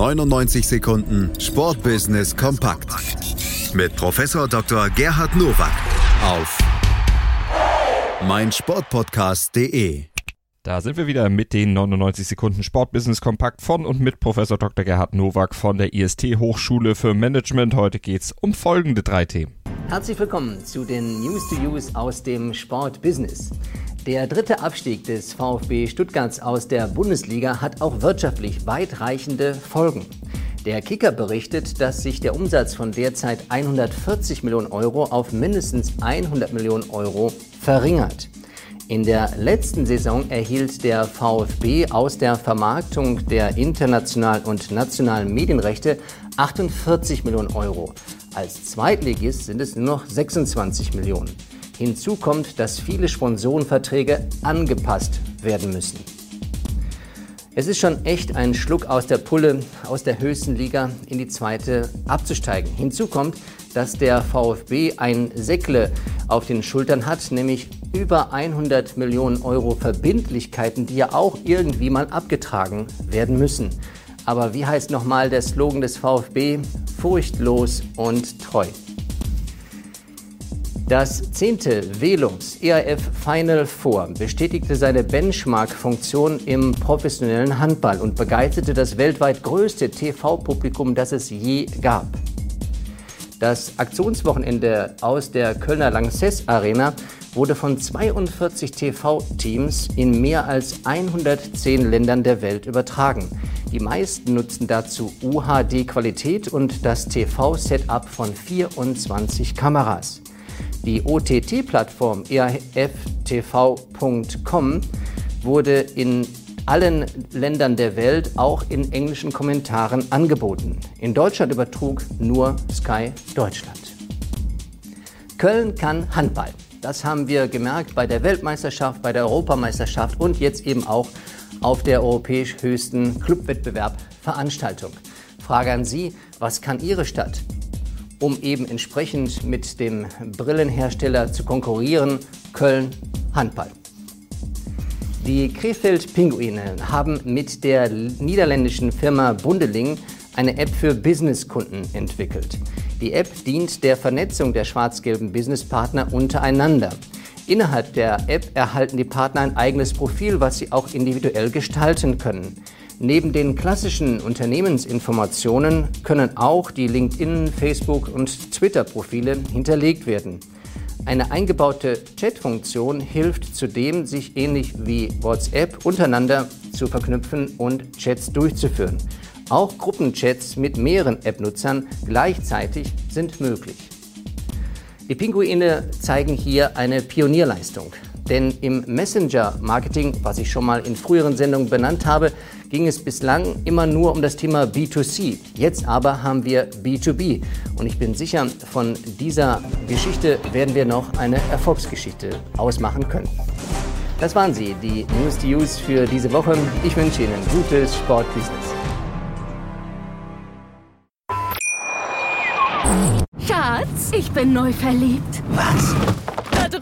99 Sekunden Sportbusiness kompakt mit Professor Dr. Gerhard Nowak auf meinsportpodcast.de. Da sind wir wieder mit den 99 Sekunden Sportbusiness Kompakt von und mit Professor Dr. Gerhard Nowak von der IST Hochschule für Management. Heute geht es um folgende drei Themen. Herzlich willkommen zu den News to Use aus dem Sportbusiness. Der dritte Abstieg des VfB Stuttgarts aus der Bundesliga hat auch wirtschaftlich weitreichende Folgen. Der Kicker berichtet, dass sich der Umsatz von derzeit 140 Millionen Euro auf mindestens 100 Millionen Euro verringert. In der letzten Saison erhielt der VfB aus der Vermarktung der internationalen und nationalen Medienrechte 48 Millionen Euro. Als Zweitligist sind es nur noch 26 Millionen. Hinzu kommt, dass viele Sponsorenverträge angepasst werden müssen. Es ist schon echt ein Schluck aus der Pulle, aus der höchsten Liga in die zweite abzusteigen. Hinzu kommt, dass der VfB ein Säckle auf den Schultern hat, nämlich über 100 Millionen Euro Verbindlichkeiten, die ja auch irgendwie mal abgetragen werden müssen. Aber wie heißt nochmal der Slogan des VfB? Furchtlos und treu. Das zehnte Velums EAF Final Four bestätigte seine Benchmark-Funktion im professionellen Handball und begeisterte das weltweit größte TV-Publikum, das es je gab. Das Aktionswochenende aus der Kölner Lanxess Arena wurde von 42 TV-Teams in mehr als 110 Ländern der Welt übertragen. Die meisten nutzten dazu UHD-Qualität und das TV-Setup von 24 Kameras. Die OTT-Plattform EAFTV.com wurde in allen Ländern der Welt auch in englischen Kommentaren angeboten. In Deutschland übertrug nur Sky Deutschland. Köln kann Handball. Das haben wir gemerkt bei der Weltmeisterschaft, bei der Europameisterschaft und jetzt eben auch auf der europäisch höchsten Clubwettbewerb Veranstaltung. Frage an Sie, was kann Ihre Stadt? um eben entsprechend mit dem Brillenhersteller zu konkurrieren, Köln Handball. Die Krefeld-Pinguine haben mit der niederländischen Firma Bundeling eine App für Businesskunden entwickelt. Die App dient der Vernetzung der schwarz-gelben Businesspartner untereinander. Innerhalb der App erhalten die Partner ein eigenes Profil, was sie auch individuell gestalten können. Neben den klassischen Unternehmensinformationen können auch die LinkedIn, Facebook und Twitter-Profile hinterlegt werden. Eine eingebaute Chat-Funktion hilft zudem, sich ähnlich wie WhatsApp untereinander zu verknüpfen und Chats durchzuführen. Auch Gruppenchats mit mehreren App-Nutzern gleichzeitig sind möglich. Die Pinguine zeigen hier eine Pionierleistung. Denn im Messenger-Marketing, was ich schon mal in früheren Sendungen benannt habe, ging es bislang immer nur um das Thema B2C. Jetzt aber haben wir B2B. Und ich bin sicher, von dieser Geschichte werden wir noch eine Erfolgsgeschichte ausmachen können. Das waren sie, die News to Use für diese Woche. Ich wünsche Ihnen gutes Sportbusiness. Schatz, ich bin neu verliebt. Was?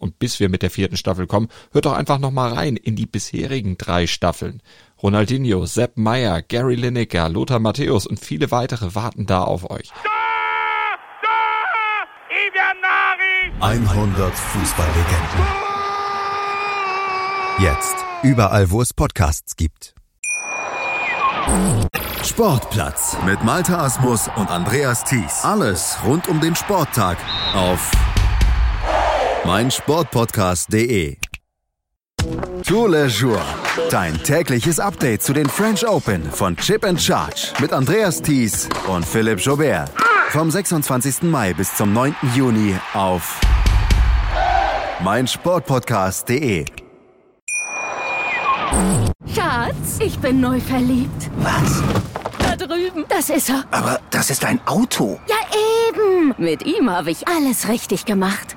Und bis wir mit der vierten Staffel kommen, hört doch einfach noch mal rein in die bisherigen drei Staffeln. Ronaldinho, Sepp Meyer, Gary Lineker, Lothar Matthäus und viele weitere warten da auf euch. 100 Fußballlegenden. Jetzt überall, wo es Podcasts gibt. Sportplatz mit Malta Asmus und Andreas Thies. Alles rund um den Sporttag auf meinsportpodcast.de. Tour Le Jour. Dein tägliches Update zu den French Open von Chip and Charge mit Andreas Thies und Philipp Jobert. Vom 26. Mai bis zum 9. Juni auf meinsportpodcast.de. Schatz, ich bin neu verliebt. Was? Da drüben. Das ist er. Aber das ist ein Auto. Ja, Eben, mit ihm habe ich alles richtig gemacht.